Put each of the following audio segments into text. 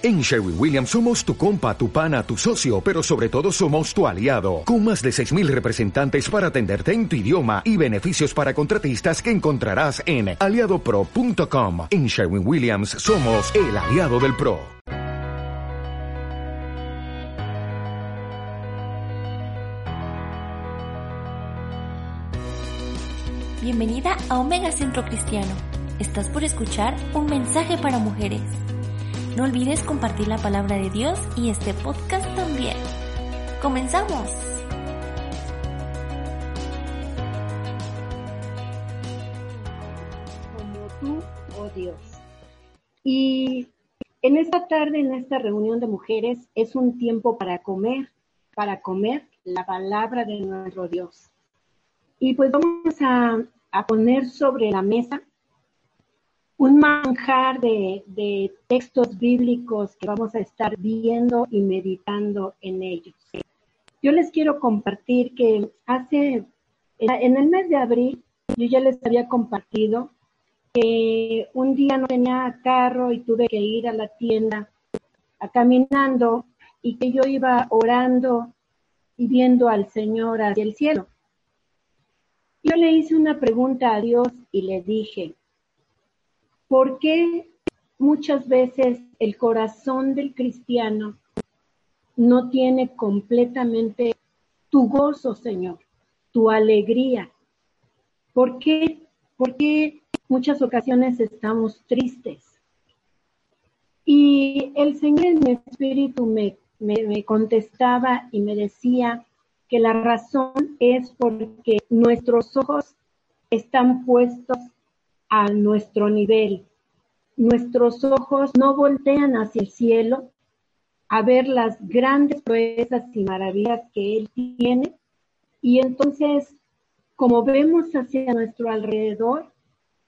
En Sherwin Williams somos tu compa, tu pana, tu socio, pero sobre todo somos tu aliado, con más de 6.000 representantes para atenderte en tu idioma y beneficios para contratistas que encontrarás en aliadopro.com. En Sherwin Williams somos el aliado del PRO. Bienvenida a Omega Centro Cristiano. Estás por escuchar un mensaje para mujeres. No olvides compartir la palabra de Dios y este podcast también. ¡Comenzamos! Como tú, oh Dios. Y en esta tarde, en esta reunión de mujeres, es un tiempo para comer, para comer la palabra de nuestro Dios. Y pues vamos a, a poner sobre la mesa un manjar de, textos bíblicos que vamos a estar viendo y meditando en ellos. Yo les quiero compartir que hace, en el mes de abril, yo ya les había compartido que un día no tenía carro y tuve que ir a la tienda a caminando y que yo iba orando y viendo al Señor hacia el cielo. Yo le hice una pregunta a Dios y le dije, ¿Por qué muchas veces el corazón del cristiano no tiene completamente tu gozo, Señor, tu alegría? ¿Por qué, ¿Por qué muchas ocasiones estamos tristes? Y el Señor en mi espíritu me, me contestaba y me decía que la razón es porque nuestros ojos están puestos a nuestro nivel. Nuestros ojos no voltean hacia el cielo a ver las grandes proezas y maravillas que Él tiene. Y entonces, como vemos hacia nuestro alrededor,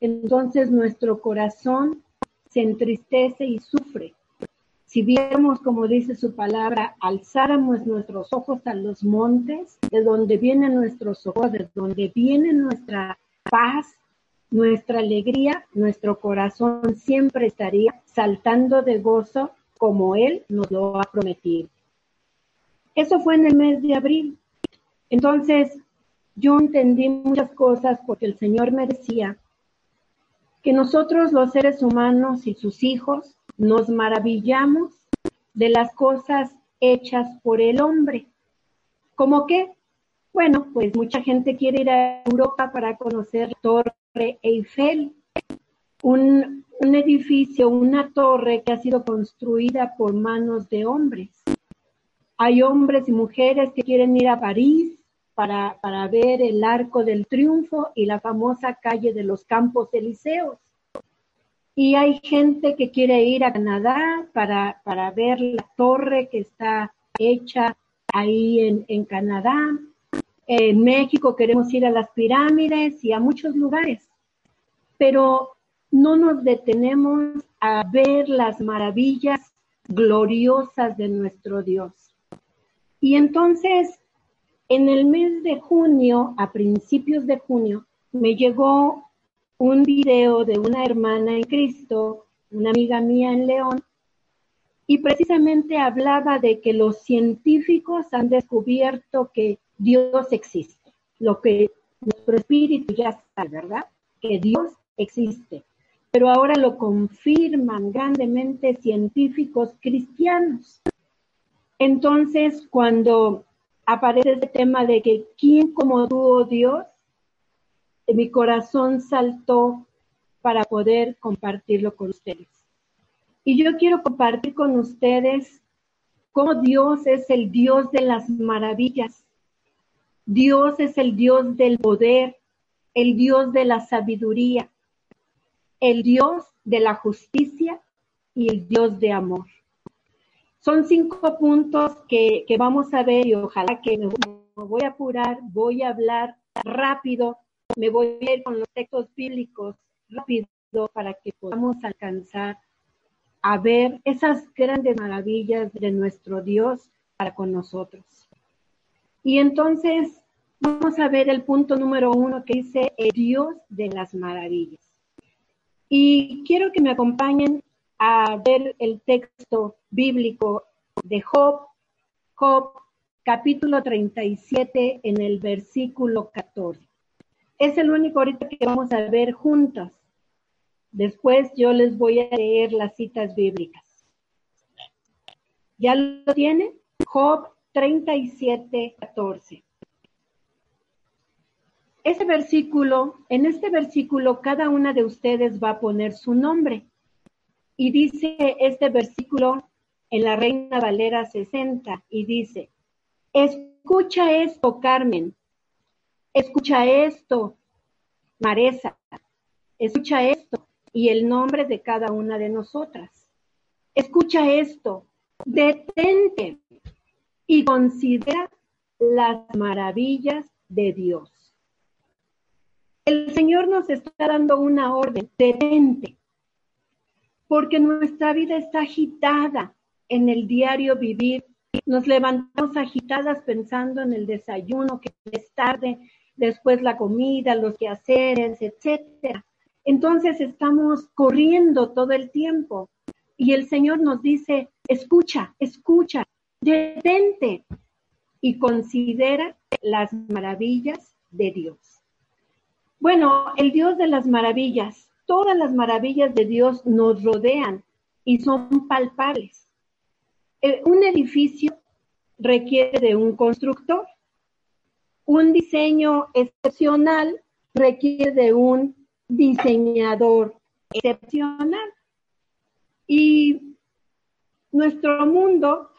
entonces nuestro corazón se entristece y sufre. Si viéramos, como dice su palabra, alzáramos nuestros ojos a los montes, de donde vienen nuestros ojos, de donde viene nuestra paz, nuestra alegría, nuestro corazón siempre estaría saltando de gozo como Él nos lo ha prometido. Eso fue en el mes de abril. Entonces, yo entendí muchas cosas porque el Señor me decía que nosotros los seres humanos y sus hijos nos maravillamos de las cosas hechas por el hombre. ¿Cómo qué? Bueno, pues mucha gente quiere ir a Europa para conocer Torre Eiffel, un, edificio, una torre que ha sido construida por manos de hombres. Hay hombres y mujeres que quieren ir a París para, ver el Arco del Triunfo y la famosa calle de los Campos Elíseos. Y hay gente que quiere ir a Canadá para, ver la torre que está hecha ahí en Canadá. En México queremos ir a las pirámides y a muchos lugares, pero no nos detenemos a ver las maravillas gloriosas de nuestro Dios. Y entonces, en el mes de junio, a principios de junio, me llegó un video de una hermana en Cristo, una amiga mía en León, y precisamente hablaba de que los científicos han descubierto que Dios existe, lo que nuestro espíritu ya sabe, ¿verdad? Que Dios existe. Pero ahora lo confirman grandemente científicos cristianos. Entonces, cuando aparece ese tema de que quién como tú, oh Dios, mi corazón saltó para poder compartirlo con ustedes. Y yo quiero compartir con ustedes cómo Dios es el Dios de las maravillas, Dios es el Dios del poder, el Dios de la sabiduría, el Dios de la justicia y el Dios de amor. Son cinco puntos que, vamos a ver y ojalá que me, voy a apurar, voy a hablar rápido, me voy a ir con los textos bíblicos rápido para que podamos alcanzar a ver esas grandes maravillas de nuestro Dios para con nosotros. Y entonces Vamos a ver el punto número uno que dice el Dios de las maravillas. Y quiero que me acompañen a ver el texto bíblico de Job, Job capítulo 37 en el versículo 14. Es el único ahorita que vamos a ver juntos. Después yo les voy a leer las citas bíblicas. ¿Ya lo tiene? Job 37, 14. Ese versículo, en este versículo, cada una de ustedes va a poner su nombre. Y dice este versículo en la Reina Valera 60, y dice, escucha esto, Carmen, escucha esto, Maresa, escucha esto, y el nombre de cada una de nosotras. Escucha esto, detente y considera las maravillas de Dios. El Señor nos está dando una orden, detente, porque nuestra vida está agitada en el diario vivir. Nos levantamos agitadas pensando en el desayuno, que es tarde, después la comida, los quehaceres, etcétera. Entonces estamos corriendo todo el tiempo y el Señor nos dice, escucha, escucha, detente y considera las maravillas de Dios. Bueno, el Dios de las maravillas, todas las maravillas de Dios nos rodean y son palpables. Eh, un edificio requiere de un constructor. Un diseño excepcional requiere de un diseñador excepcional. Y nuestro mundo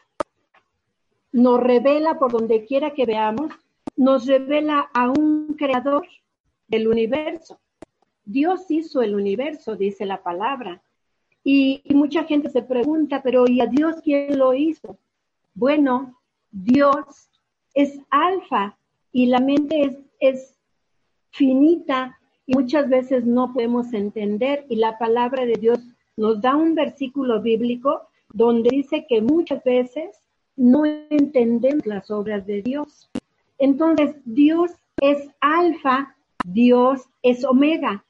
nos revela por donde quiera que veamos, nos revela a un creador del universo. Dios hizo el universo, dice la palabra. Y, mucha gente se pregunta, pero ¿y a Dios quién lo hizo? Bueno, Dios es alfa y la mente es, es finita y muchas veces no podemos entender y la palabra de Dios nos da un versículo bíblico donde dice que muchas veces no entendemos las obras de Dios. Entonces, Dios es alfa Dios es omega,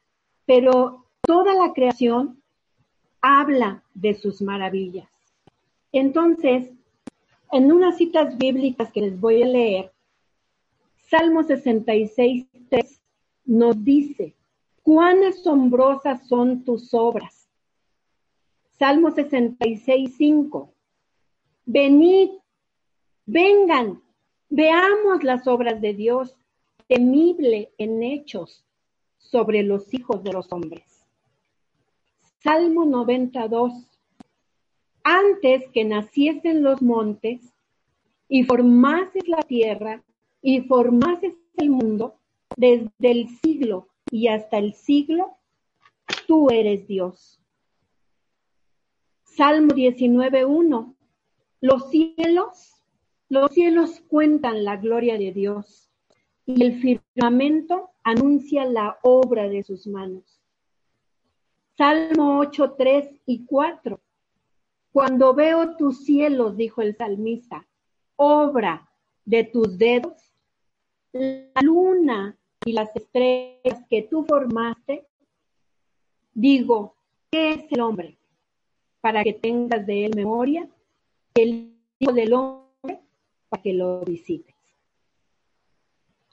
pero toda la creación habla de sus maravillas. Entonces, en unas citas bíblicas que les voy a leer, Salmo 66, 3 nos dice, cuán asombrosas son tus obras. Salmo 66, 5, venid, vengan, veamos las obras de Dios temible en hechos sobre los hijos de los hombres. Salmo 92. Antes que naciesen los montes y formases la tierra y formases el mundo, desde el siglo y hasta el siglo, tú eres Dios. Salmo 19.1. Los cielos, los cielos cuentan la gloria de Dios y el firmamento anuncia la obra de sus manos. Salmo 8, 3 y 4. Cuando veo tus cielos, dijo el salmista, obra de tus dedos, la luna y las estrellas que tú formaste, digo, ¿qué es el hombre? Para que tengas de él memoria, el Hijo del Hombre, para que lo visites.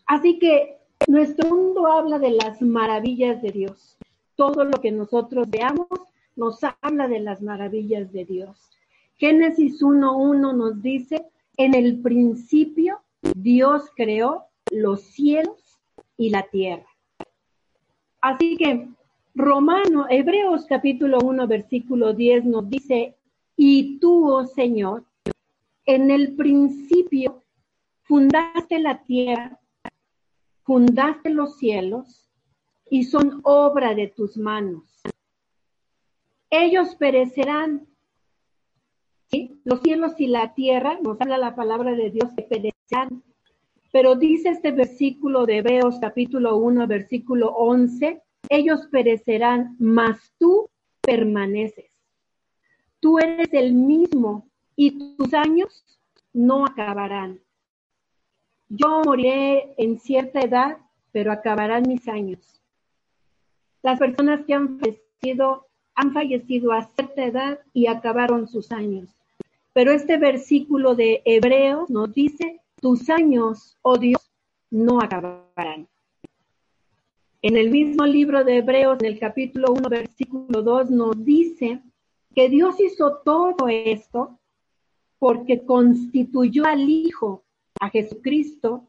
Así que nuestro mundo habla de las maravillas de Dios. Todo lo que nosotros veamos nos habla de las maravillas de Dios. Génesis 1.1 nos dice, en el principio Dios creó los cielos y la tierra. Así que Romano, Hebreos capítulo 1, versículo 10 nos dice, y tú, oh Señor, en el principio fundaste la tierra fundaste los cielos y son obra de tus manos. Ellos perecerán. Los cielos y la tierra, nos habla la palabra de Dios, que perecerán. Pero dice este versículo de Hebreos capítulo 1, versículo 11, ellos perecerán, mas tú permaneces. Tú eres el mismo y tus años no acabarán. Yo moriré en cierta edad, pero acabarán mis años. Las personas que han fallecido han fallecido a cierta edad y acabaron sus años. Pero este versículo de Hebreos nos dice, tus años, oh Dios, no acabarán. En el mismo libro de Hebreos, en el capítulo 1, versículo 2, nos dice que Dios hizo todo esto porque constituyó al Hijo, a Jesucristo,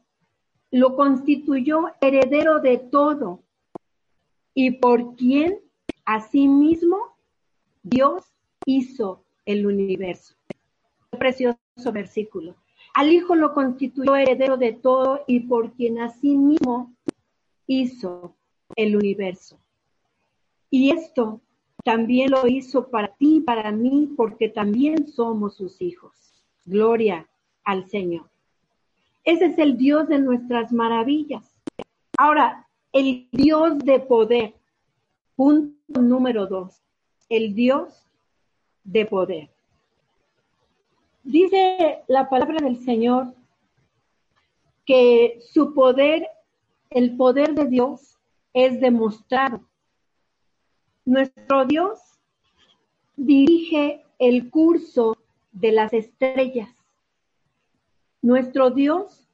lo constituyó heredero de todo y por quien asimismo Dios hizo el universo. Precioso versículo. Al Hijo lo constituyó heredero de todo y por quien asimismo hizo el universo. Y esto también lo hizo para para mí, porque también somos sus hijos. Gloria al Señor. Ese es el Dios de nuestras maravillas. Ahora, el Dios de poder. Punto número dos. El Dios de poder. Dice la palabra del Señor que su poder, el poder de Dios, es demostrado. Nuestro Dios dirige el curso de las estrellas. Nuestro Dios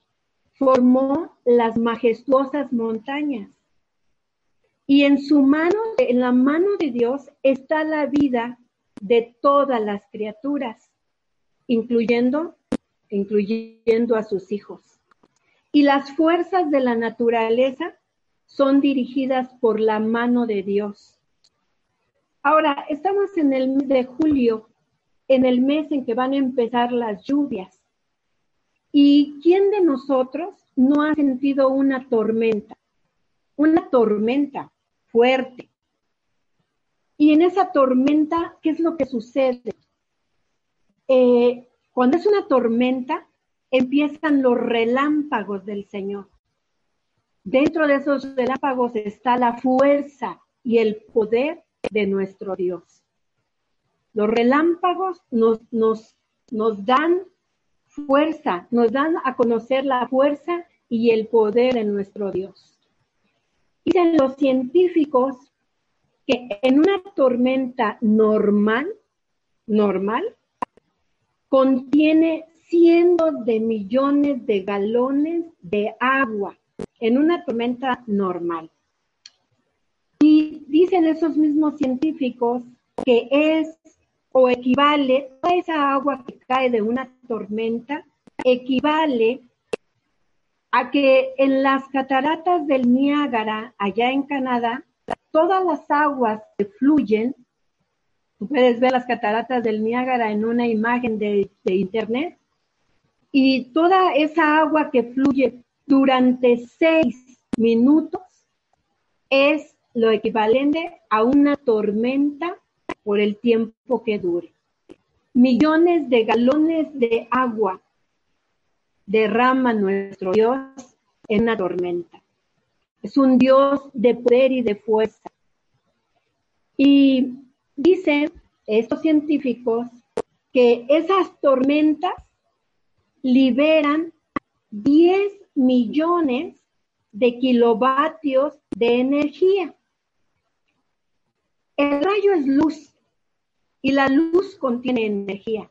formó las majestuosas montañas. Y en su mano, en la mano de Dios, está la vida de todas las criaturas, incluyendo, incluyendo a sus hijos. Y las fuerzas de la naturaleza son dirigidas por la mano de Dios. Ahora, estamos en el mes de julio, en el mes en que van a empezar las lluvias. ¿Y quién de nosotros no ha sentido una tormenta? Una tormenta fuerte. Y en esa tormenta, ¿qué es lo que sucede? Eh, cuando es una tormenta, empiezan los relámpagos del Señor. Dentro de esos relámpagos está la fuerza y el poder de nuestro Dios. Los relámpagos nos, dan fuerza, nos dan a conocer la fuerza y el poder de nuestro Dios. Dicen los científicos que en una tormenta normal, normal, contiene cientos de millones de galones de agua en una tormenta normal. Dicen esos mismos científicos que es o equivale, a esa agua que cae de una tormenta, equivale a que en las cataratas del Niágara, allá en Canadá, todas las aguas que fluyen, tú puedes ver las cataratas del Niágara en una imagen de internet, y toda esa agua que fluye durante seis minutos es lo equivalente a una tormenta por el tiempo que dure. Millones de galones de agua derrama nuestro Dios en una tormenta. Es un Dios de poder y de fuerza. Y dicen estos científicos que esas tormentas liberan 10 millones de kilovatios de energía. El rayo es luz y la luz contiene energía.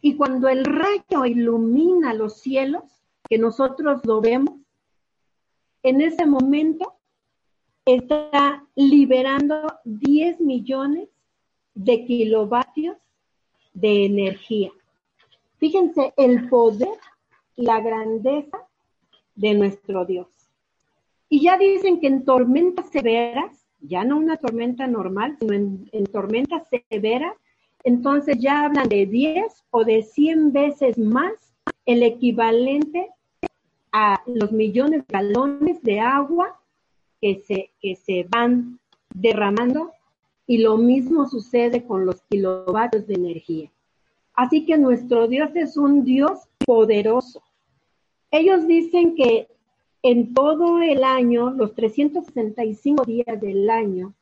Y cuando el rayo ilumina los cielos, que nosotros lo vemos, en ese momento está liberando 10 millones de kilovatios de energía. Fíjense el poder la grandeza de nuestro Dios. Y ya dicen que en tormentas severas, ya no una tormenta normal, sino en, en tormentas severas, entonces ya hablan de 10 o de 100 veces más el equivalente a los millones de galones de agua que se, que se van derramando y lo mismo sucede con los kilovatios de energía. Así que nuestro Dios es un Dios poderoso. Ellos dicen que en todo el año, los 365 días del año,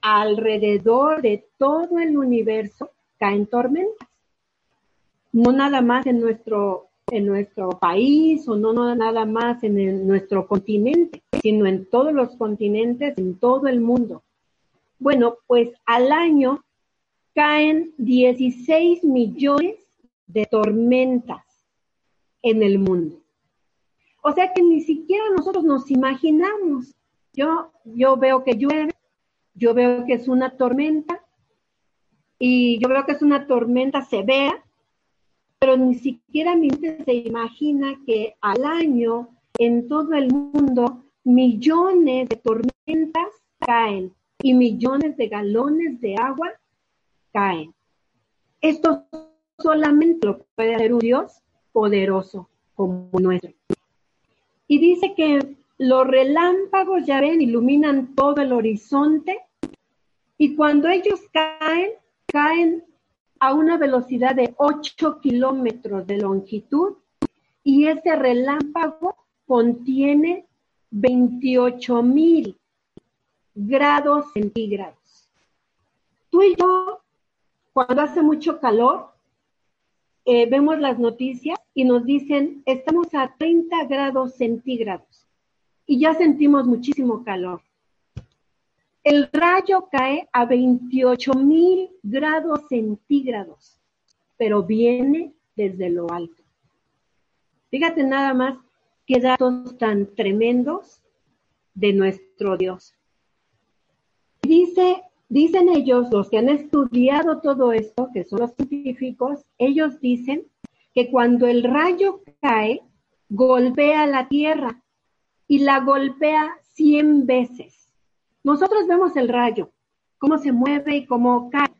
alrededor de todo el universo, caen tormentas. No nada más en nuestro, en nuestro país o no, nada más en nuestro continente, sino en todos los continentes, en todo el mundo. Bueno, pues al año caen 16 millones de tormentas en el mundo. O sea que ni siquiera nosotros nos imaginamos. Yo, yo veo que llueve, yo veo que es una tormenta y yo veo que es una tormenta severa, pero ni siquiera mi mente se imagina que al año en todo el mundo millones de tormentas caen y millones de galones de agua caen. Esto solamente lo puede hacer un Dios poderoso como nuestro. Y dice que los relámpagos, ya ven, iluminan todo el horizonte y cuando ellos caen, caen a una velocidad de 8 kilómetros de longitud y ese relámpago contiene 28 mil grados centígrados. Tú y yo, cuando hace mucho calor, eh, vemos las noticias y nos dicen, estamos a 30 grados centígrados y ya sentimos muchísimo calor. El rayo cae a 28 mil grados centígrados, pero viene desde lo alto. Fíjate nada más qué datos tan tremendos de nuestro Dios. Dice, dicen ellos, los que han estudiado todo esto, que son los científicos, ellos dicen que cuando el rayo cae, golpea la tierra y la golpea 100 veces. Nosotros vemos el rayo, cómo se mueve y cómo cae.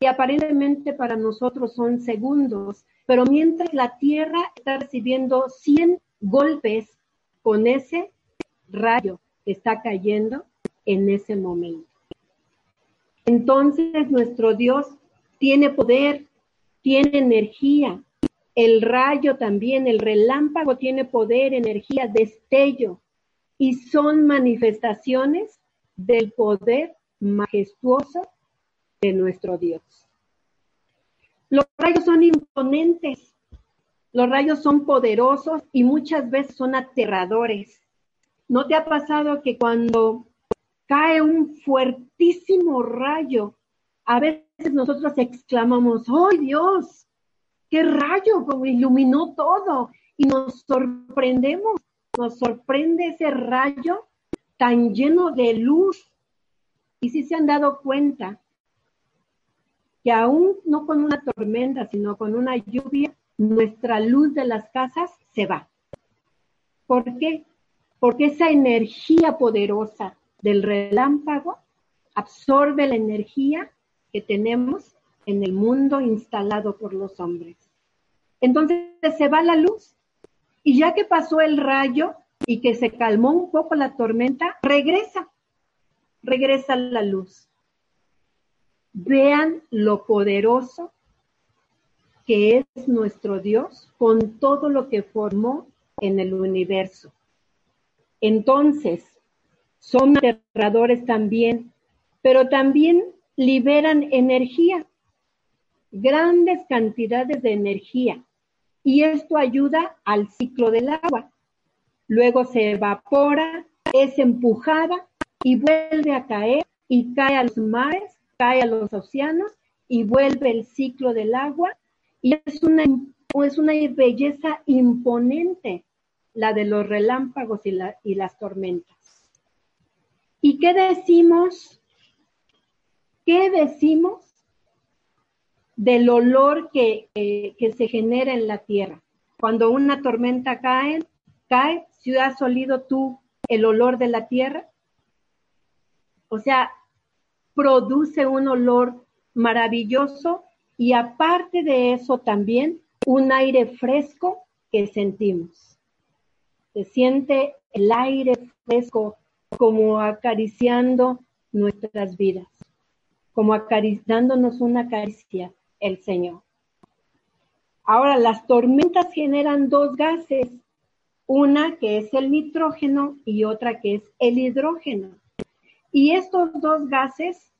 Y aparentemente para nosotros son segundos, pero mientras la Tierra está recibiendo 100 golpes con ese rayo que está cayendo en ese momento. Entonces nuestro Dios tiene poder, tiene energía. El rayo también, el relámpago tiene poder, energía, destello. Y son manifestaciones del poder majestuoso de nuestro Dios. Los rayos son imponentes, los rayos son poderosos y muchas veces son aterradores. ¿No te ha pasado que cuando cae un fuertísimo rayo, a veces nosotros exclamamos, ¡ay Dios! ¡Qué rayo! Como iluminó todo. Y nos sorprendemos, nos sorprende ese rayo tan lleno de luz. Y si se han dado cuenta que aún no con una tormenta, sino con una lluvia, nuestra luz de las casas se va. ¿Por qué? Porque esa energía poderosa del relámpago absorbe la energía que tenemos en el mundo instalado por los hombres. Entonces se va la luz. Y ya que pasó el rayo, y que se calmó un poco la tormenta, regresa, regresa la luz. Vean lo poderoso que es nuestro Dios con todo lo que formó en el universo. Entonces, son aterradores también, pero también liberan energía, grandes cantidades de energía, y esto ayuda al ciclo del agua luego se evapora, es empujada y vuelve a caer y cae a los mares, cae a los océanos y vuelve el ciclo del agua y es una, es una belleza imponente la de los relámpagos y, y las tormentas. ¿Y qué decimos? ¿Qué decimos del olor que, que se genera en la tierra? Cuando una tormenta cae, cae, si has olido tú el olor de la tierra? O sea, produce un olor maravilloso y aparte de eso también un aire fresco que sentimos. Se siente el aire fresco como acariciando nuestras vidas, como acariciándonos una caricia el Señor. Ahora, las tormentas generan dos gases una que es el nitrógeno y otra que es el hidrógeno. Y estos dos gases,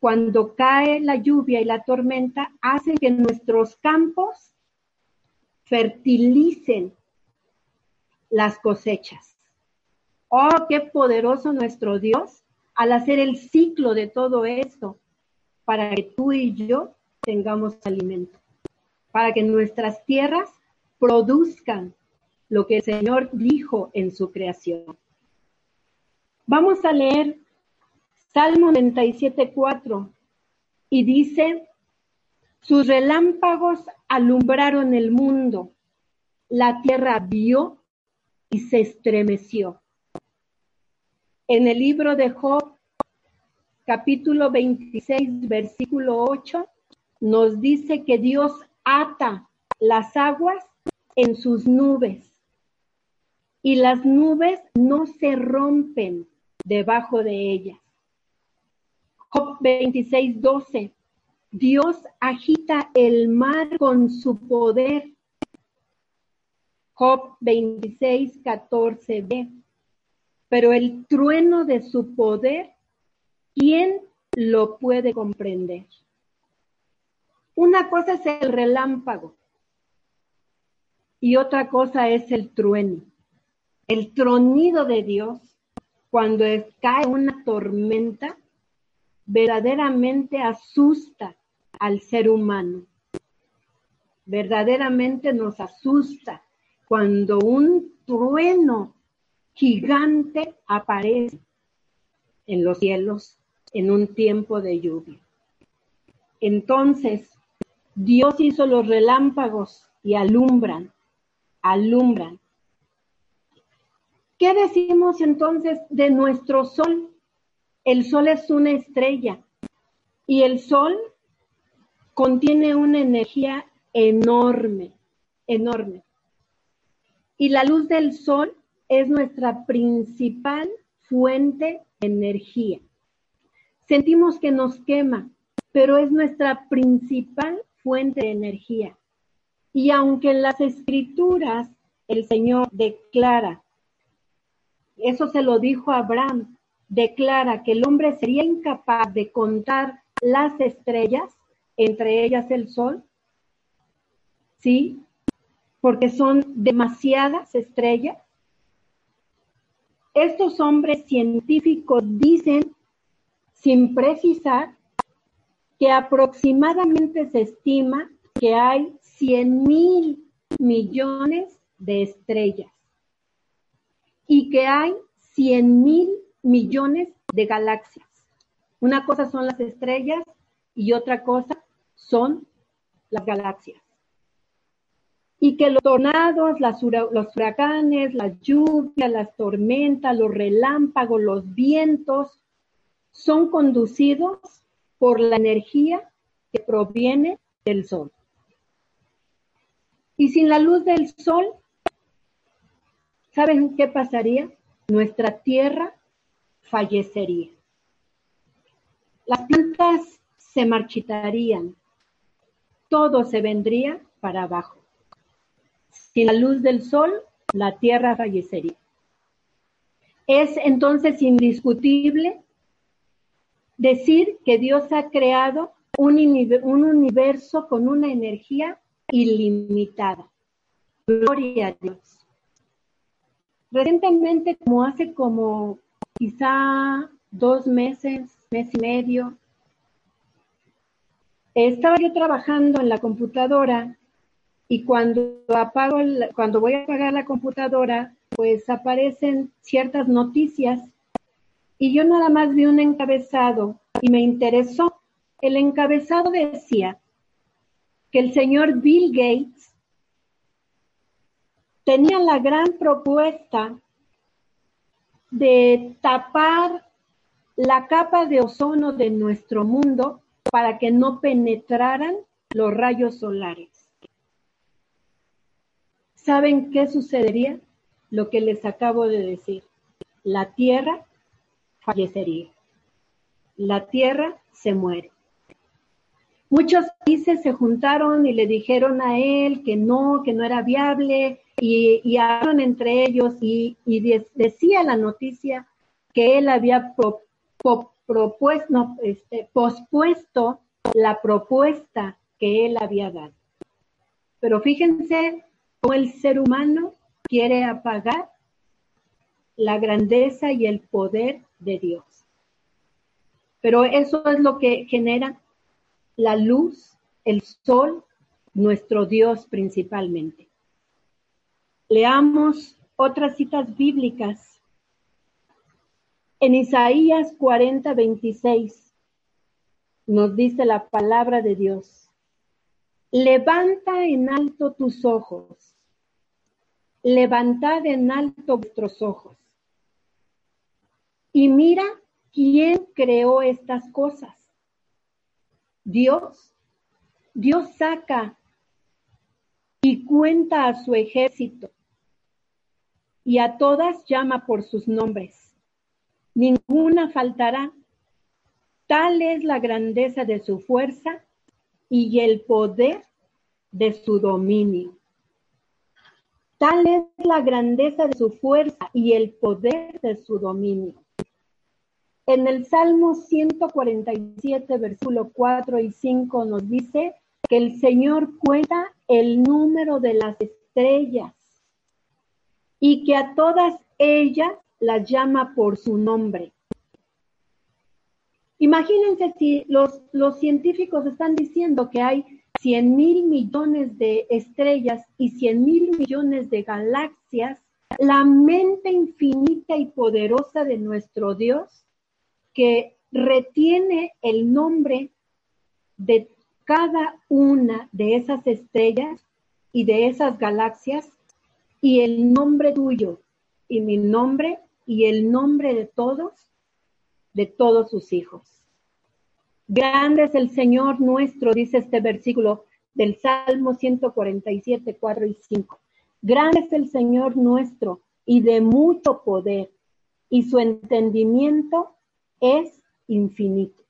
cuando cae la lluvia y la tormenta, hacen que nuestros campos fertilicen las cosechas. Oh, qué poderoso nuestro Dios al hacer el ciclo de todo esto. para que tú y yo tengamos alimento, para que nuestras tierras produzcan lo que el Señor dijo en su creación. Vamos a leer Salmo 97.4 y dice, sus relámpagos alumbraron el mundo, la tierra vio y se estremeció. En el libro de Job, capítulo 26, versículo 8, nos dice que Dios ata las aguas en sus nubes y las nubes no se rompen debajo de ellas. Job 26, 12. Dios agita el mar con su poder. Job 26, 14b pero el trueno de su poder, ¿quién lo puede comprender? Una cosa es el relámpago y otra cosa es el trueno. El tronido de Dios, cuando cae una tormenta, verdaderamente asusta al ser humano. Verdaderamente nos asusta cuando un trueno gigante aparece en los cielos en un tiempo de lluvia. Entonces, Dios hizo los relámpagos y alumbran, alumbran. ¿Qué decimos entonces de nuestro sol? El sol es una estrella y el sol contiene una energía enorme, enorme. Y la luz del sol es nuestra principal fuente de energía. Sentimos que nos quema, pero es nuestra principal fuente de energía. Y aunque en las escrituras el Señor declara, eso se lo dijo a Abraham, declara que el hombre sería incapaz de contar las estrellas, entre ellas el sol, ¿sí? Porque son demasiadas estrellas. Estos hombres científicos dicen, sin precisar, que aproximadamente se estima que hay 100 mil millones de estrellas y que hay 100 mil millones de galaxias. Una cosa son las estrellas y otra cosa son las galaxias y que los tornados, los huracanes, las lluvias, las tormentas, los relámpagos, los vientos, son conducidos por la energía que proviene del sol. Y sin la luz del sol, ¿saben qué pasaría? Nuestra tierra fallecería. Las plantas se marchitarían, todo se vendría para abajo. Sin la luz del sol, la tierra fallecería. Es entonces indiscutible decir que Dios ha creado un, universo con una energía ilimitada. Gloria a Dios. Recientemente, como hace como quizá dos meses, mes y medio, estaba yo trabajando en la computadora y cuando apago, cuando voy a apagar la computadora, pues aparecen ciertas noticias y yo nada más vi un encabezado y me interesó. El encabezado decía que el señor Bill Gates tenía la gran propuesta de tapar la capa de ozono de nuestro mundo para que no penetraran los rayos solares. ¿Saben qué sucedería? Lo que les acabo de decir. La tierra fallecería. La tierra se muere. Muchos países se juntaron y le dijeron a él que no, que no era viable y, hablaron entre ellos y, decía la noticia que él había propuesto, este, pospuesto la propuesta que él había dado. Pero fíjense o el ser humano quiere apagar la grandeza y el poder de Dios. Pero eso es lo que genera la luz, el sol, nuestro Dios principalmente. Leamos otras citas bíblicas. En Isaías 40, 26 nos dice la palabra de Dios. Levanta en alto tus ojos. Levantad en alto vuestros ojos. Y mira quién creó estas cosas. Dios. Dios saca y cuenta a su ejército y a todas llama por sus nombres. Ninguna faltará. Tal es la grandeza de su fuerza y el poder de su dominio. Tal es la grandeza de su fuerza y el poder de su dominio. En el Salmo 147, versículo 4 y 5 nos dice que el Señor cuenta el número de las estrellas y que a todas ellas las llama por su nombre. Imagínense si los, los científicos están diciendo que hay 100 mil millones de estrellas y 100 mil millones de galaxias, la mente infinita y poderosa de nuestro Dios que retiene el nombre de cada una de esas estrellas y de esas galaxias y el nombre tuyo y mi nombre y el nombre de todos, de todos sus hijos. Grande es el Señor nuestro, dice este versículo del Salmo 147, 4 y 5. Grande es el Señor nuestro y de mucho poder, y su entendimiento es infinito.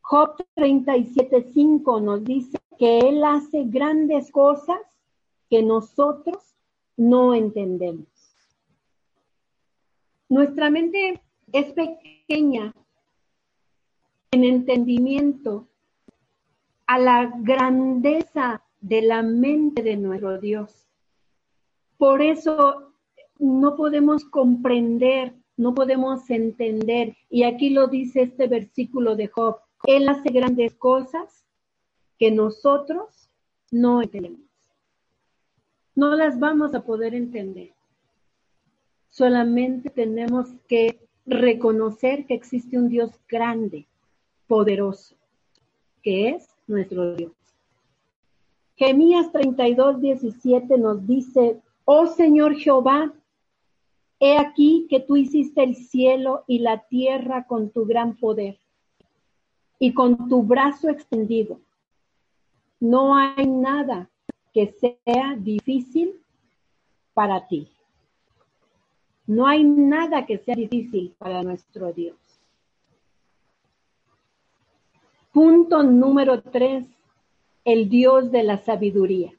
Job 37.5 nos dice que Él hace grandes cosas que nosotros no entendemos. Nuestra mente es pequeña en entendimiento a la grandeza de la mente de nuestro Dios. Por eso no podemos comprender no podemos entender. Y aquí lo dice este versículo de Job. Él hace grandes cosas que nosotros no entendemos. No las vamos a poder entender. Solamente tenemos que reconocer que existe un Dios grande, poderoso, que es nuestro Dios. Gemías 32, 17 nos dice, oh Señor Jehová, He aquí que tú hiciste el cielo y la tierra con tu gran poder y con tu brazo extendido. No hay nada que sea difícil para ti. No hay nada que sea difícil para nuestro Dios. Punto número tres, el Dios de la sabiduría.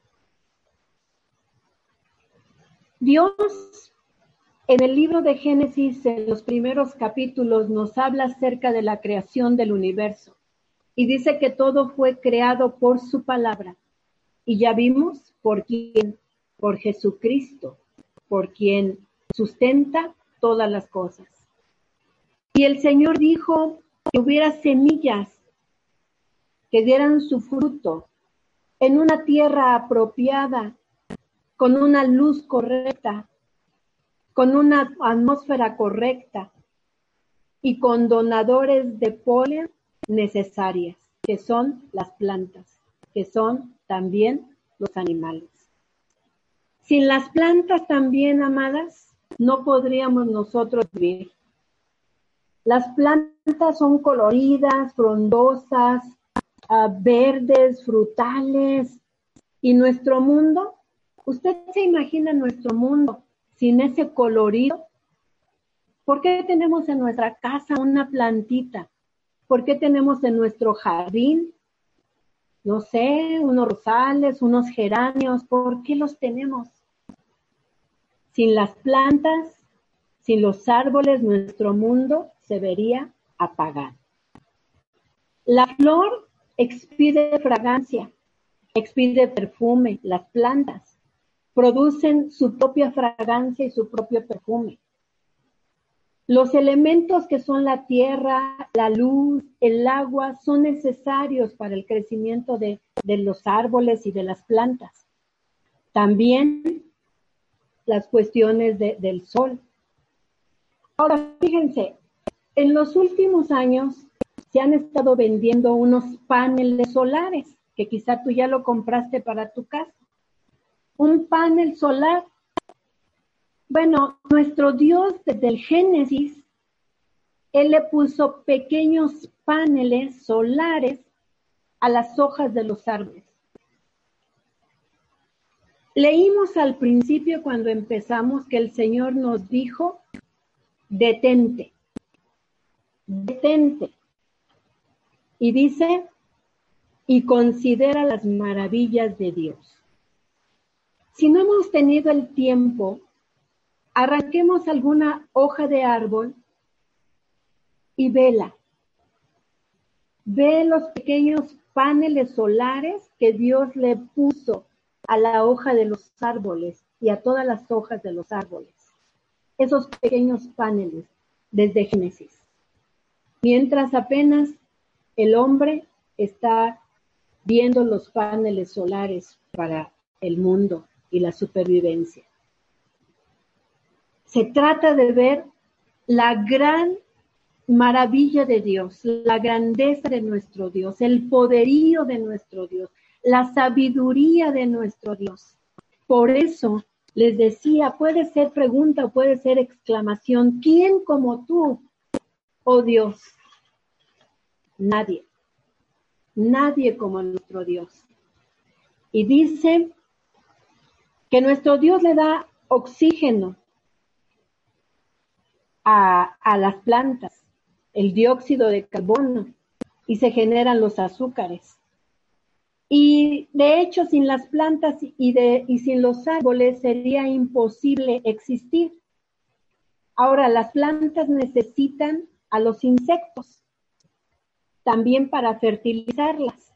Dios en el libro de Génesis, en los primeros capítulos, nos habla acerca de la creación del universo y dice que todo fue creado por su palabra. Y ya vimos por quién, por Jesucristo, por quien sustenta todas las cosas. Y el Señor dijo que hubiera semillas que dieran su fruto en una tierra apropiada, con una luz correcta, con una atmósfera correcta y con donadores de polen necesarias, que son las plantas, que son también los animales. Sin las plantas también, amadas, no podríamos nosotros vivir. Las plantas son coloridas, frondosas, ah, verdes, frutales. Y nuestro mundo, usted se imagina nuestro mundo sin ese colorido? ¿Por qué tenemos en nuestra casa una plantita? ¿Por qué tenemos en nuestro jardín, no sé, unos rosales, unos geranios? ¿Por qué los tenemos? Sin las plantas, sin los árboles, nuestro mundo se vería apagado. La flor expide fragancia, expide perfume, las plantas producen su propia fragancia y su propio perfume. Los elementos que son la tierra, la luz, el agua, son necesarios para el crecimiento de, los árboles y de las plantas. También las cuestiones del sol. Ahora, fíjense, en los últimos años se han estado vendiendo unos paneles solares, que quizá tú ya lo compraste para tu casa. Un panel solar bueno, nuestro Dios desde el Génesis, Él le puso pequeños paneles solares a las hojas de los árboles. Leímos al principio cuando empezamos que el Señor nos dijo, detente, detente. Y dice, y considera las maravillas de Dios. Si no hemos tenido el tiempo arranquemos alguna hoja de árbol y vela. Ve los pequeños paneles solares que Dios le puso a la hoja de los árboles y a todas las hojas de los árboles. Esos pequeños paneles desde Génesis. Mientras apenas el hombre está viendo los paneles solares para el mundo y la supervivencia. Se trata de ver la gran maravilla de Dios, la grandeza de nuestro Dios, el poderío de nuestro Dios, la sabiduría de nuestro Dios. Por eso les decía, puede ser pregunta, puede ser exclamación, ¿quién como tú, oh Dios? Nadie, nadie como nuestro Dios. Y dice que nuestro Dios le da oxígeno a, las plantas el dióxido de carbono y se generan los azúcares. Y de hecho, sin las plantas y, sin los árboles sería imposible existir. Ahora, las plantas necesitan a los insectos también para fertilizarlas.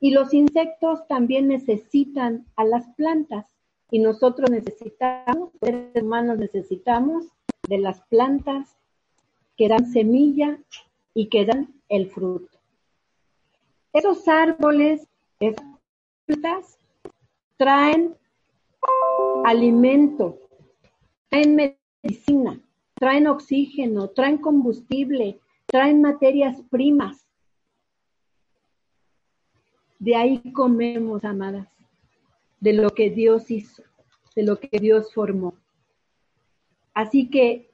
Y los insectos también necesitan a las plantas. Y nosotros necesitamos, seres humanos necesitamos de las plantas que dan semilla y que dan el fruto. Esos árboles, esas plantas, traen alimento, traen medicina, traen oxígeno, traen combustible, traen materias primas. De ahí comemos, amadas, de lo que Dios hizo, de lo que Dios formó. Así que,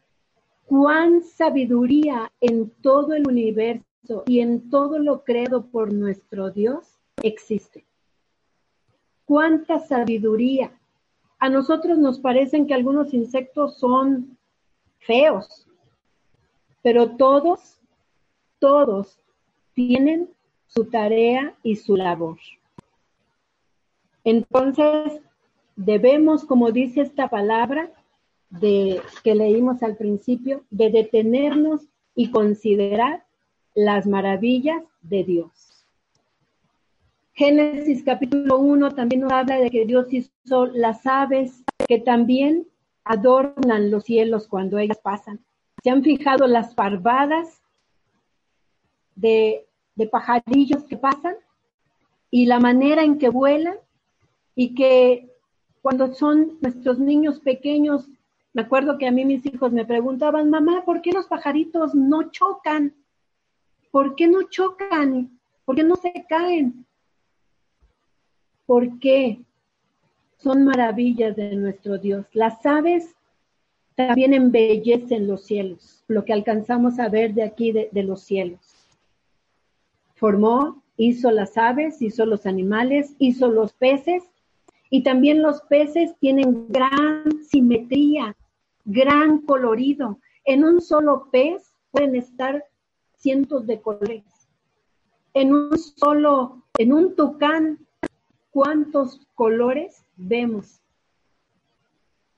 cuán sabiduría en todo el universo y en todo lo creado por nuestro Dios existe. Cuánta sabiduría. A nosotros nos parecen que algunos insectos son feos, pero todos, todos tienen su tarea y su labor. Entonces, debemos, como dice esta palabra, de, que leímos al principio, de detenernos y considerar las maravillas de Dios. Génesis capítulo 1 también nos habla de que Dios hizo las aves que también adornan los cielos cuando ellas pasan. Se han fijado las parvadas de, de pajarillos que pasan y la manera en que vuelan y que cuando son nuestros niños pequeños me acuerdo que a mí mis hijos me preguntaban, mamá, ¿por qué los pajaritos no chocan? ¿Por qué no chocan? ¿Por qué no se caen? ¿Por qué? Son maravillas de nuestro Dios. Las aves también embellecen los cielos, lo que alcanzamos a ver de aquí de, de los cielos. Formó, hizo las aves, hizo los animales, hizo los peces y también los peces tienen gran simetría, gran colorido. En un solo pez pueden estar cientos de colores. En un solo, en un tucán, ¿cuántos colores vemos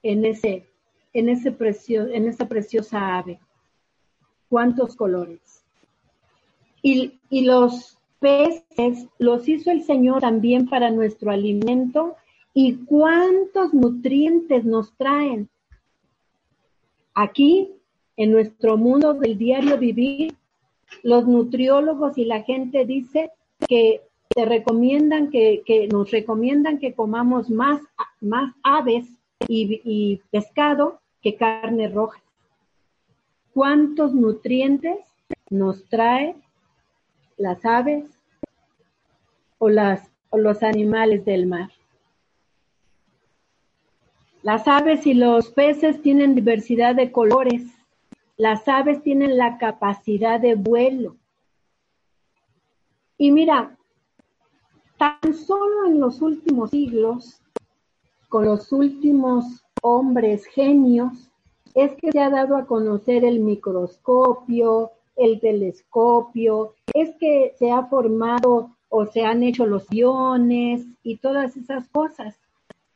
en ese, en ese precio, en esa preciosa ave? ¿Cuántos colores? Y, y los peces los hizo el Señor también para nuestro alimento y cuántos nutrientes nos traen. Aquí en nuestro mundo del diario vivir, los nutriólogos y la gente dice que te recomiendan que, nos recomiendan que comamos más, más aves y, y pescado que carne roja. ¿Cuántos nutrientes nos trae las aves o, las, o los animales del mar? Las aves y los peces tienen diversidad de colores. Las aves tienen la capacidad de vuelo. Y mira, tan solo en los últimos siglos, con los últimos hombres genios, es que se ha dado a conocer el microscopio, el telescopio, es que se ha formado o se han hecho los aviones y todas esas cosas.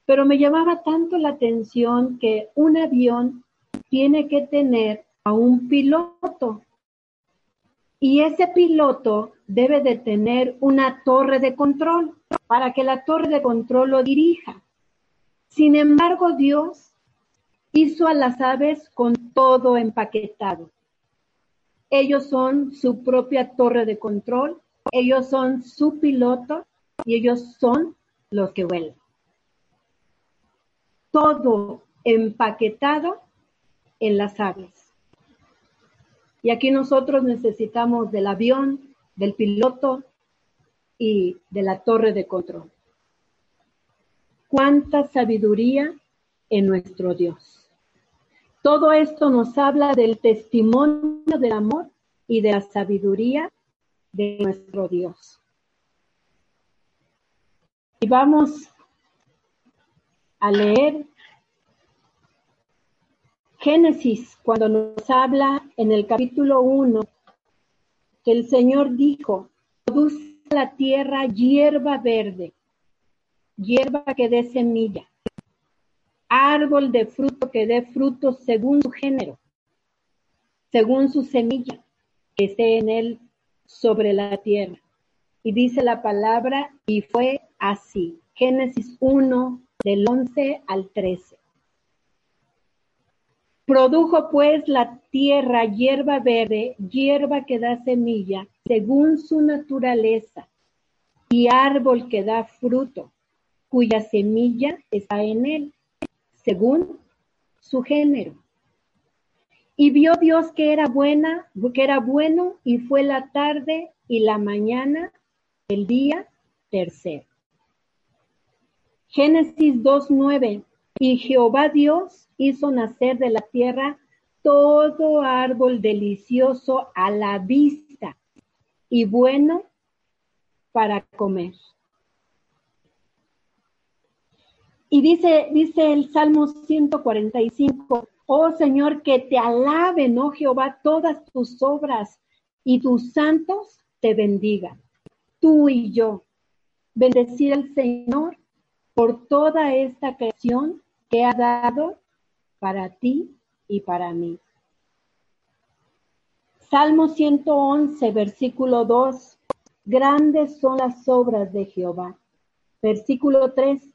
Pero me llamaba tanto la atención que un avión tiene que tener a un piloto y ese piloto debe de tener una torre de control para que la torre de control lo dirija. Sin embargo, Dios hizo a las aves con todo empaquetado. Ellos son su propia torre de control, ellos son su piloto y ellos son los que vuelan. Todo empaquetado en las aves. Y aquí nosotros necesitamos del avión, del piloto y de la torre de control. Cuánta sabiduría en nuestro Dios. Todo esto nos habla del testimonio del amor y de la sabiduría de nuestro Dios. Y vamos a leer Génesis, cuando nos habla en el capítulo 1, que el Señor dijo, produce la tierra hierba verde, hierba que dé semilla árbol de fruto que dé fruto según su género, según su semilla, que esté en él sobre la tierra. Y dice la palabra, y fue así. Génesis 1, del 11 al 13. Produjo pues la tierra hierba verde, hierba que da semilla, según su naturaleza, y árbol que da fruto, cuya semilla está en él según su género. Y vio Dios que era buena, que era bueno, y fue la tarde y la mañana el día tercero. Génesis 2.9. Y Jehová Dios hizo nacer de la tierra todo árbol delicioso a la vista y bueno para comer Y dice, dice el Salmo 145, oh Señor, que te alaben, oh Jehová, todas tus obras y tus santos te bendigan. Tú y yo, bendecir al Señor por toda esta creación que ha dado para ti y para mí. Salmo 111, versículo 2. Grandes son las obras de Jehová. Versículo 3.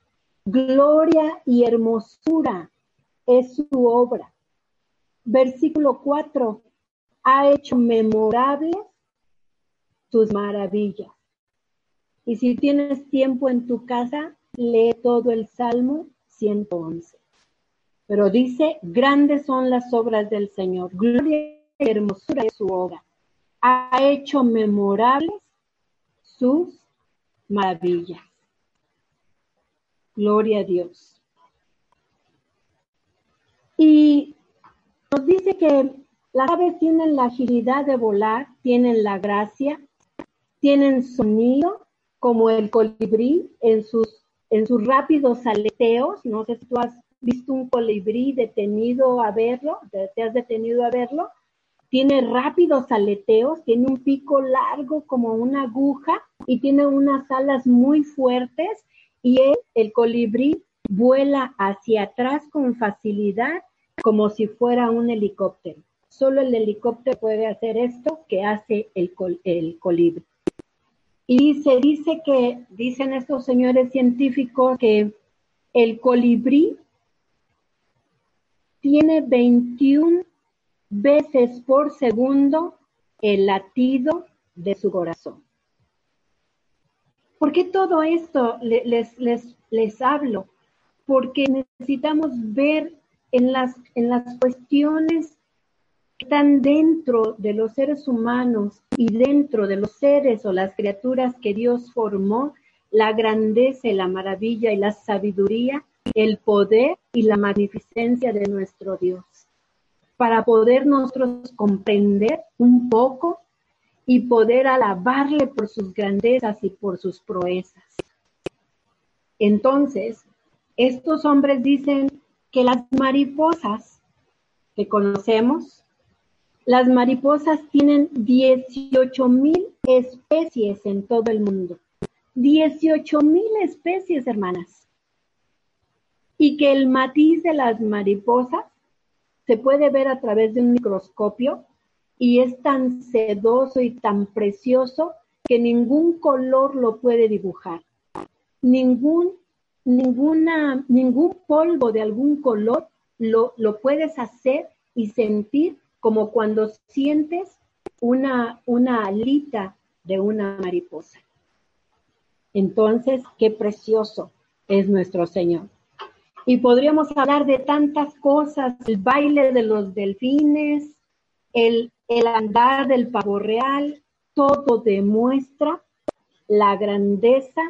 Gloria y hermosura es su obra. Versículo 4. Ha hecho memorables tus maravillas. Y si tienes tiempo en tu casa, lee todo el Salmo 111. Pero dice, grandes son las obras del Señor. Gloria y hermosura es su obra. Ha hecho memorables sus maravillas. Gloria a Dios. Y nos dice que las aves tienen la agilidad de volar, tienen la gracia, tienen sonido como el colibrí en sus, en sus rápidos aleteos. No sé si tú has visto un colibrí detenido a verlo, te has detenido a verlo. Tiene rápidos aleteos, tiene un pico largo como una aguja y tiene unas alas muy fuertes y el colibrí, vuela hacia atrás con facilidad como si fuera un helicóptero. Solo el helicóptero puede hacer esto que hace el, el colibrí. Y se dice que, dicen estos señores científicos, que el colibrí tiene 21 veces por segundo el latido de su corazón. ¿Por qué todo esto les, les, les hablo? Porque necesitamos ver en las, en las cuestiones están dentro de los seres humanos y dentro de los seres o las criaturas que Dios formó, la grandeza y la maravilla y la sabiduría, el poder y la magnificencia de nuestro Dios, para poder nosotros comprender un poco y poder alabarle por sus grandezas y por sus proezas. Entonces, estos hombres dicen que las mariposas que conocemos, las mariposas tienen 18 mil especies en todo el mundo. 18 mil especies, hermanas. Y que el matiz de las mariposas se puede ver a través de un microscopio y es tan sedoso y tan precioso que ningún color lo puede dibujar. Ningún, ninguna, ningún polvo de algún color lo, lo puedes hacer y sentir como cuando sientes una, una alita de una mariposa. Entonces, qué precioso es nuestro Señor. Y podríamos hablar de tantas cosas, el baile de los delfines, el, el andar del pavo real, todo demuestra la grandeza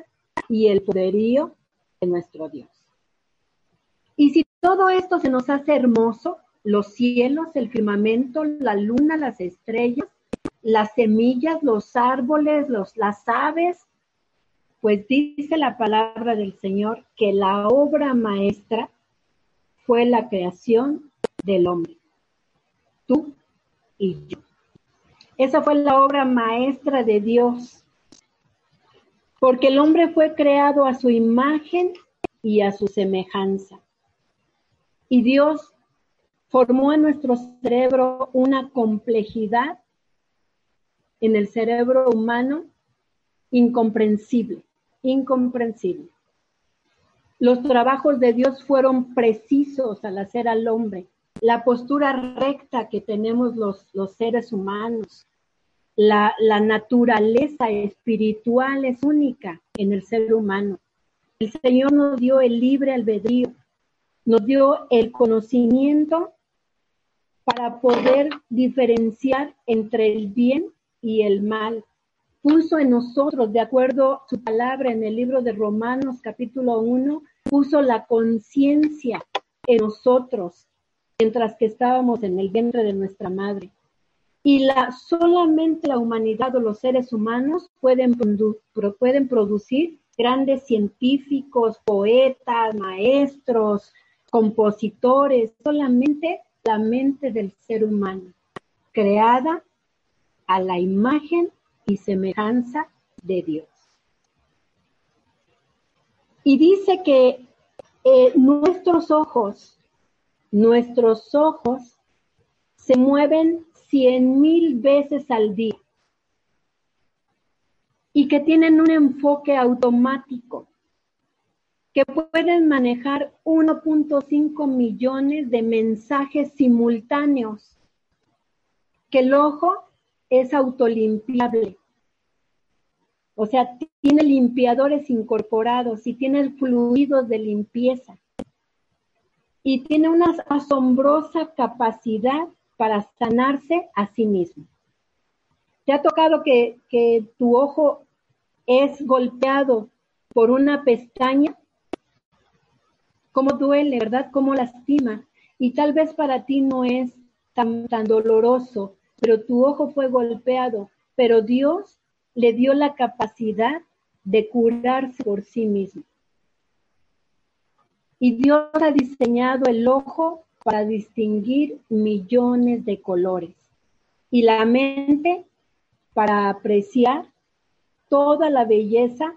y el poderío de nuestro Dios. Y si todo esto se nos hace hermoso, los cielos, el firmamento, la luna, las estrellas, las semillas, los árboles, los, las aves, pues dice la palabra del Señor que la obra maestra fue la creación del hombre. Tú y yo. Esa fue la obra maestra de Dios, porque el hombre fue creado a su imagen y a su semejanza. Y Dios formó en nuestro cerebro una complejidad en el cerebro humano incomprensible, incomprensible. Los trabajos de Dios fueron precisos al hacer al hombre la postura recta que tenemos los, los seres humanos, la, la, naturaleza espiritual es única en el ser humano. El Señor nos dio el libre albedrío, nos dio el conocimiento para poder diferenciar entre el bien y el mal. Puso en nosotros, de acuerdo a su palabra en el libro de Romanos capítulo 1, puso la conciencia en nosotros mientras que estábamos en el vientre de nuestra madre. Y la, solamente la humanidad o los seres humanos pueden, pueden producir grandes científicos, poetas, maestros, compositores, solamente la mente del ser humano, creada a la imagen y semejanza de Dios. Y dice que eh, nuestros ojos Nuestros ojos se mueven cien mil veces al día y que tienen un enfoque automático, que pueden manejar 1.5 millones de mensajes simultáneos, que el ojo es autolimpiable, o sea, tiene limpiadores incorporados y tiene fluidos de limpieza y tiene una asombrosa capacidad para sanarse a sí mismo. ¿Te ha tocado que, que tu ojo es golpeado por una pestaña? ¿Cómo duele, verdad? ¿Cómo lastima? Y tal vez para ti no es tan, tan doloroso, pero tu ojo fue golpeado, pero Dios le dio la capacidad de curarse por sí mismo. Y Dios ha diseñado el ojo para distinguir millones de colores y la mente para apreciar toda la belleza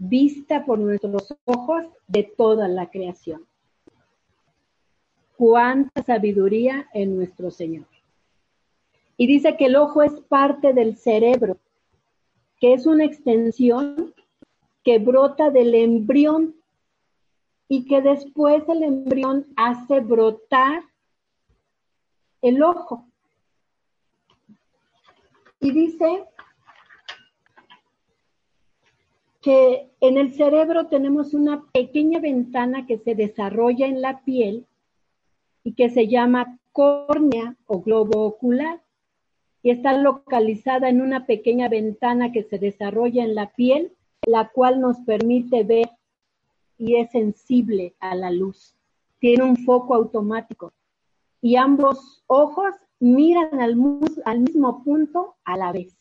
vista por nuestros ojos de toda la creación. Cuánta sabiduría en nuestro Señor. Y dice que el ojo es parte del cerebro, que es una extensión que brota del embrión y que después el embrión hace brotar el ojo. Y dice que en el cerebro tenemos una pequeña ventana que se desarrolla en la piel y que se llama córnea o globo ocular y está localizada en una pequeña ventana que se desarrolla en la piel, la cual nos permite ver y es sensible a la luz. Tiene un foco automático y ambos ojos miran al, al mismo punto a la vez.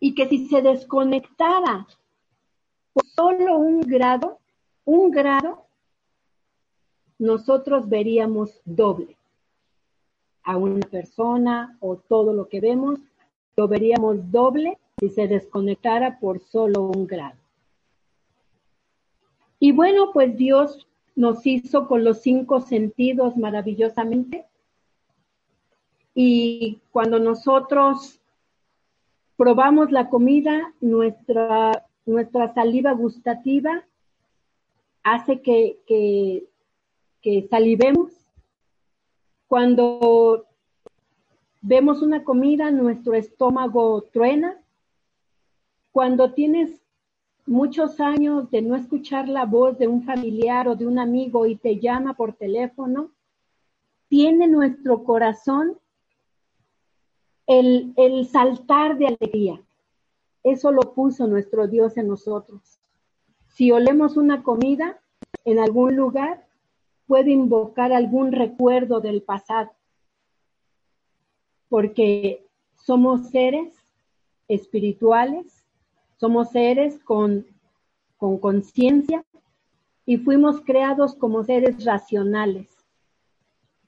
Y que si se desconectara por solo un grado, un grado, nosotros veríamos doble a una persona o todo lo que vemos, lo veríamos doble si se desconectara por solo un grado. Y bueno, pues Dios nos hizo con los cinco sentidos maravillosamente. Y cuando nosotros probamos la comida, nuestra, saliva gustativa hace que, que salivemos. Cuando vemos una comida, nuestro estómago truena. Cuando tienes muchos años de no escuchar la voz de un familiar o de un amigo y te llama por teléfono, tiene nuestro corazón el, el saltar de alegría. Eso lo puso nuestro Dios en nosotros. Si olemos una comida en algún lugar, puede invocar algún recuerdo del pasado, porque somos seres espirituales somos seres con conciencia y fuimos creados como seres racionales,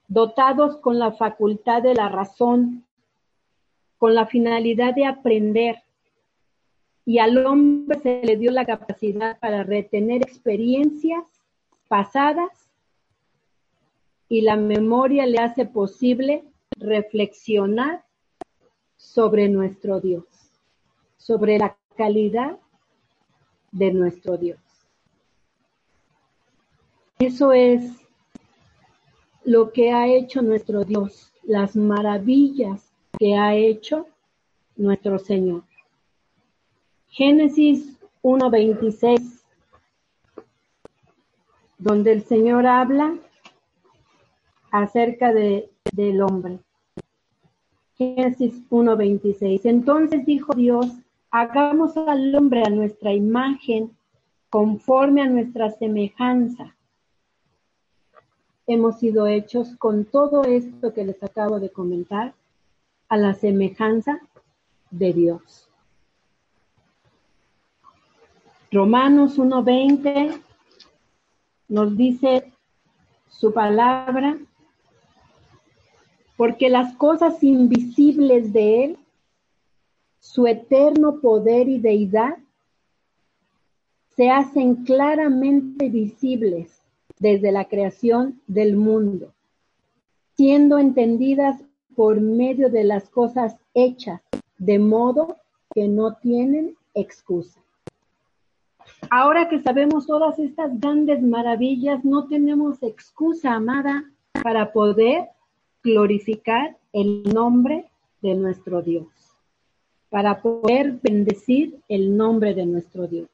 dotados con la facultad de la razón, con la finalidad de aprender. Y al hombre se le dio la capacidad para retener experiencias pasadas y la memoria le hace posible reflexionar sobre nuestro Dios, sobre la calidad de nuestro Dios. Eso es lo que ha hecho nuestro Dios, las maravillas que ha hecho nuestro Señor. Génesis 1.26, donde el Señor habla acerca de, del hombre. Génesis 1.26. Entonces dijo Dios, hagamos al hombre a nuestra imagen, conforme a nuestra semejanza. Hemos sido hechos con todo esto que les acabo de comentar, a la semejanza de Dios. Romanos 1.20 nos dice su palabra, porque las cosas invisibles de Él, su eterno poder y deidad se hacen claramente visibles desde la creación del mundo, siendo entendidas por medio de las cosas hechas, de modo que no tienen excusa. Ahora que sabemos todas estas grandes maravillas, no tenemos excusa, amada, para poder glorificar el nombre de nuestro Dios para poder bendecir el nombre de nuestro Dios.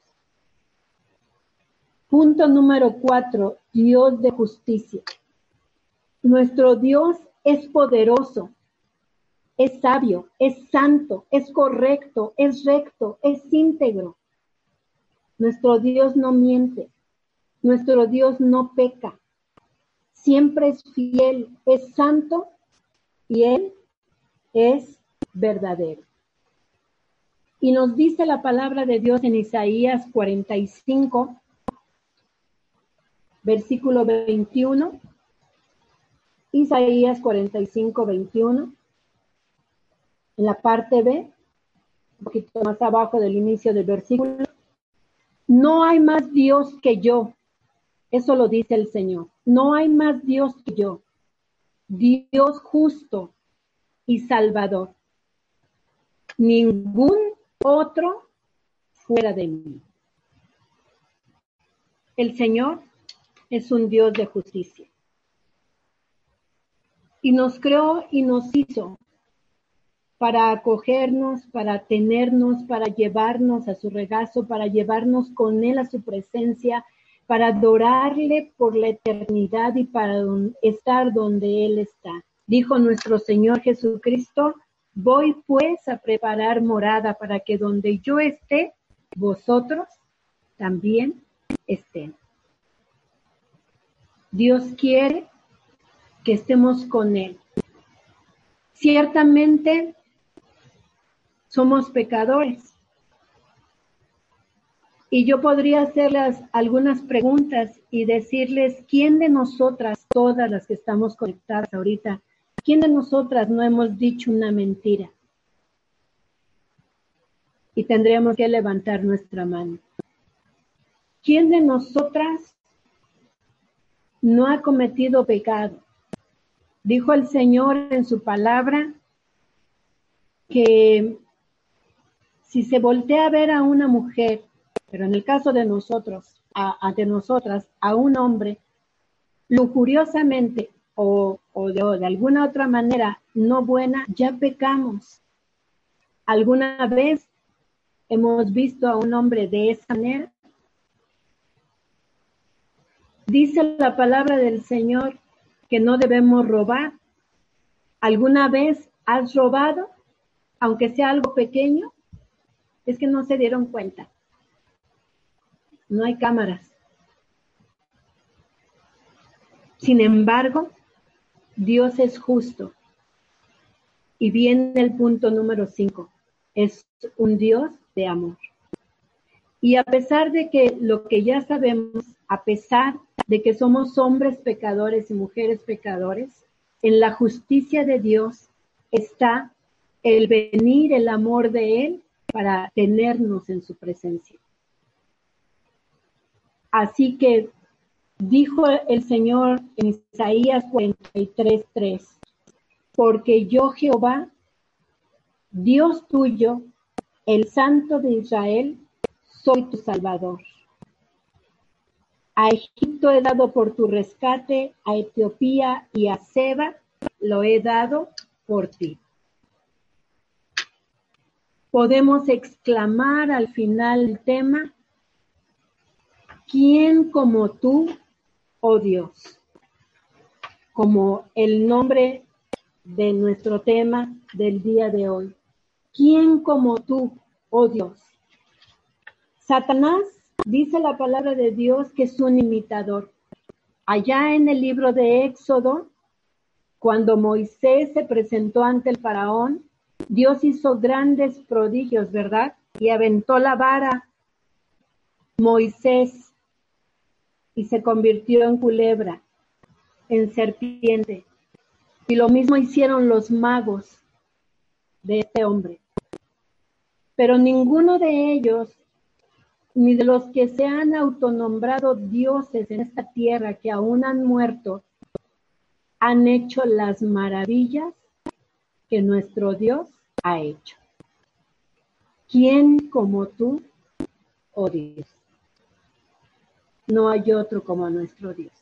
Punto número cuatro, Dios de justicia. Nuestro Dios es poderoso, es sabio, es santo, es correcto, es recto, es íntegro. Nuestro Dios no miente, nuestro Dios no peca, siempre es fiel, es santo y Él es verdadero. Y nos dice la palabra de Dios en Isaías 45, versículo 21. Isaías 45, 21. En la parte B, un poquito más abajo del inicio del versículo. No hay más Dios que yo. Eso lo dice el Señor. No hay más Dios que yo. Dios justo y salvador. Ningún otro fuera de mí. El Señor es un Dios de justicia. Y nos creó y nos hizo para acogernos, para tenernos, para llevarnos a su regazo, para llevarnos con Él a su presencia, para adorarle por la eternidad y para estar donde Él está. Dijo nuestro Señor Jesucristo, voy pues a preparar morada para que donde yo esté, vosotros también estén. Dios quiere que estemos con Él. Ciertamente somos pecadores. Y yo podría hacerles algunas preguntas y decirles, ¿quién de nosotras, todas las que estamos conectadas ahorita, quién de nosotras no hemos dicho una mentira? Y tendríamos que levantar nuestra mano. ¿Quién de nosotras no ha cometido pecado? Dijo el Señor en su palabra que si se voltea a ver a una mujer, pero en el caso de nosotros, a, de nosotras, a un hombre, lujuriosamente o, o de, de alguna otra manera no buena, ya pecamos. ¿Alguna vez hemos visto a un hombre de esa manera? Dice la palabra del Señor que no debemos robar. ¿Alguna vez has robado, aunque sea algo pequeño? Es que no se dieron cuenta. No hay cámaras. Sin embargo, Dios es justo. Y viene el punto número cinco. Es un Dios de amor. Y a pesar de que lo que ya sabemos, a pesar de que somos hombres pecadores y mujeres pecadores, en la justicia de Dios está el venir, el amor de Él para tenernos en su presencia. Así que dijo el Señor en Isaías 43:3, porque yo Jehová, Dios tuyo, el Santo de Israel, soy tu Salvador. A Egipto he dado por tu rescate, a Etiopía y a Seba lo he dado por ti podemos exclamar al final del tema, ¿quién como tú, oh Dios? Como el nombre de nuestro tema del día de hoy. ¿Quién como tú, oh Dios? Satanás dice la palabra de Dios que es un imitador. Allá en el libro de Éxodo, cuando Moisés se presentó ante el faraón, Dios hizo grandes prodigios, ¿verdad? Y aventó la vara Moisés y se convirtió en culebra, en serpiente. Y lo mismo hicieron los magos de este hombre. Pero ninguno de ellos, ni de los que se han autonombrado dioses en esta tierra que aún han muerto, han hecho las maravillas que nuestro Dios ha hecho. ¿Quién como tú, oh Dios? No hay otro como nuestro Dios.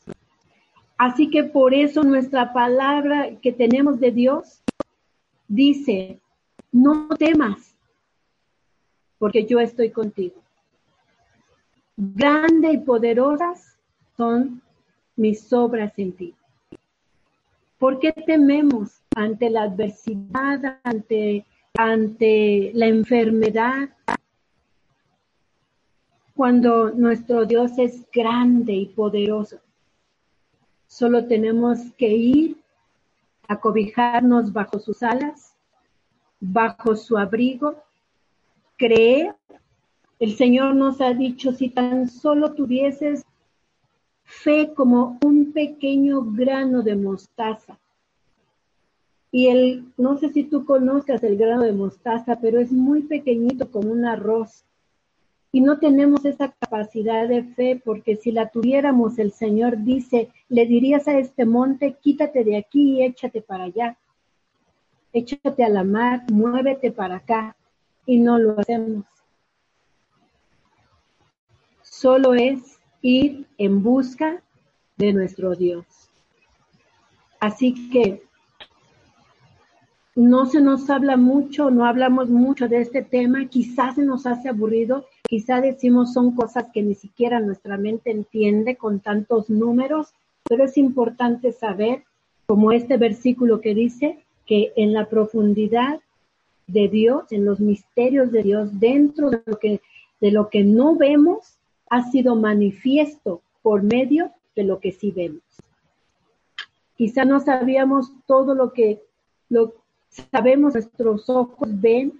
Así que por eso nuestra palabra que tenemos de Dios dice, no temas, porque yo estoy contigo. Grande y poderosas son mis obras en ti. ¿Por qué tememos ante la adversidad, ante, ante la enfermedad? Cuando nuestro Dios es grande y poderoso, solo tenemos que ir a cobijarnos bajo sus alas, bajo su abrigo, creer. El Señor nos ha dicho, si tan solo tuvieses fe como un pequeño grano de mostaza. Y el, no sé si tú conozcas el grano de mostaza, pero es muy pequeñito como un arroz. Y no tenemos esa capacidad de fe porque si la tuviéramos, el Señor dice, le dirías a este monte, quítate de aquí y échate para allá. Échate a la mar, muévete para acá. Y no lo hacemos. Solo es ir en busca de nuestro Dios. Así que no se nos habla mucho, no hablamos mucho de este tema, quizás se nos hace aburrido, quizás decimos son cosas que ni siquiera nuestra mente entiende con tantos números, pero es importante saber, como este versículo que dice, que en la profundidad de Dios, en los misterios de Dios, dentro de lo que, de lo que no vemos, ha sido manifiesto por medio de lo que sí vemos. Quizá no sabíamos todo lo que, lo, Sabemos, nuestros ojos ven,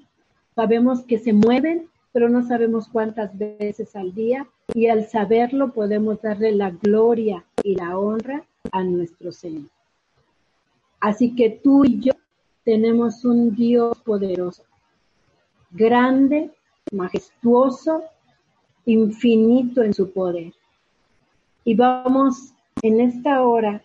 sabemos que se mueven, pero no sabemos cuántas veces al día y al saberlo podemos darle la gloria y la honra a nuestro Señor. Así que tú y yo tenemos un Dios poderoso, grande, majestuoso, infinito en su poder. Y vamos en esta hora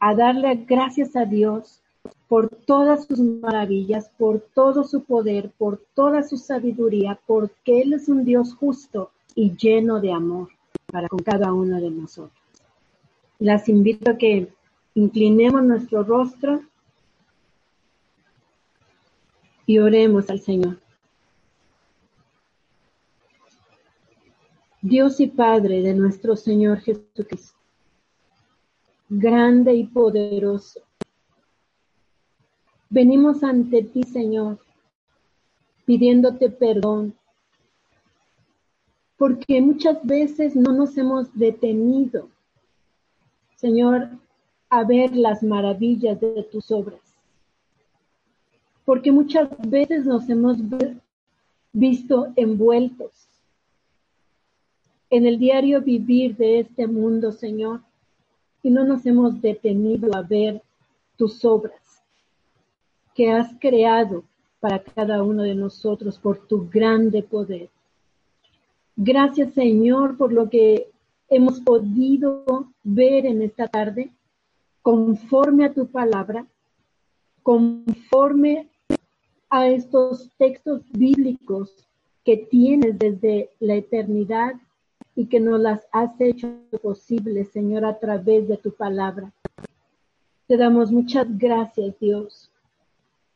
a darle gracias a Dios por todas sus maravillas, por todo su poder, por toda su sabiduría, porque Él es un Dios justo y lleno de amor para con cada uno de nosotros. Las invito a que inclinemos nuestro rostro y oremos al Señor. Dios y Padre de nuestro Señor Jesucristo, grande y poderoso, Venimos ante ti, Señor, pidiéndote perdón, porque muchas veces no nos hemos detenido, Señor, a ver las maravillas de tus obras. Porque muchas veces nos hemos visto envueltos en el diario vivir de este mundo, Señor, y no nos hemos detenido a ver tus obras que has creado para cada uno de nosotros por tu grande poder. Gracias Señor por lo que hemos podido ver en esta tarde, conforme a tu palabra, conforme a estos textos bíblicos que tienes desde la eternidad y que nos las has hecho posibles, Señor, a través de tu palabra. Te damos muchas gracias, Dios,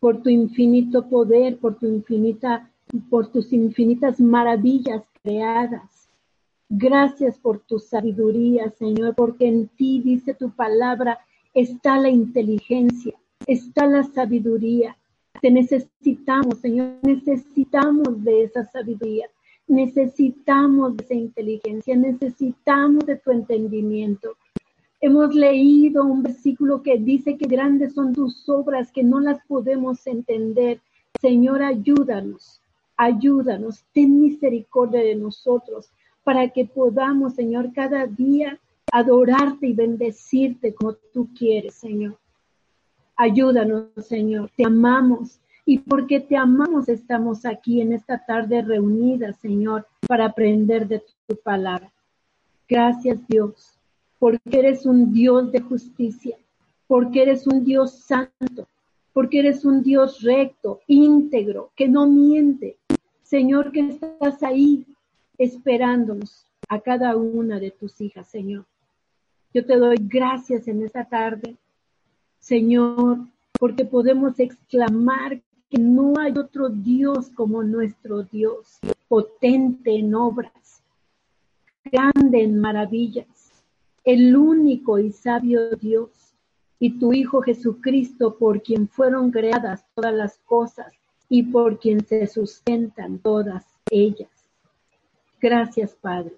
por tu infinito poder, por tu infinita, por tus infinitas maravillas creadas. Gracias por tu sabiduría, Señor, porque en ti, dice tu palabra, está la inteligencia, está la sabiduría. Te necesitamos, Señor, necesitamos de esa sabiduría, necesitamos de esa inteligencia, necesitamos de tu entendimiento. Hemos leído un versículo que dice que grandes son tus obras, que no las podemos entender. Señor, ayúdanos, ayúdanos, ten misericordia de nosotros para que podamos, Señor, cada día adorarte y bendecirte como tú quieres, Señor. Ayúdanos, Señor, te amamos y porque te amamos estamos aquí en esta tarde reunidas, Señor, para aprender de tu palabra. Gracias, Dios porque eres un Dios de justicia, porque eres un Dios santo, porque eres un Dios recto, íntegro, que no miente. Señor, que estás ahí esperándonos a cada una de tus hijas, Señor. Yo te doy gracias en esta tarde, Señor, porque podemos exclamar que no hay otro Dios como nuestro Dios, potente en obras, grande en maravillas, el único y sabio Dios, y tu Hijo Jesucristo, por quien fueron creadas todas las cosas y por quien se sustentan todas ellas. Gracias, Padre.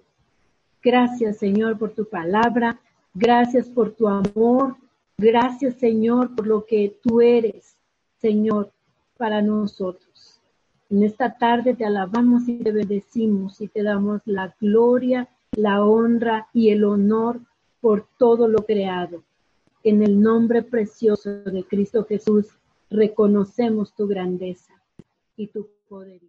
Gracias, Señor, por tu palabra. Gracias por tu amor. Gracias, Señor, por lo que tú eres, Señor, para nosotros. En esta tarde te alabamos y te bendecimos y te damos la gloria, la honra y el honor por todo lo creado. En el nombre precioso de Cristo Jesús, reconocemos tu grandeza y tu poder.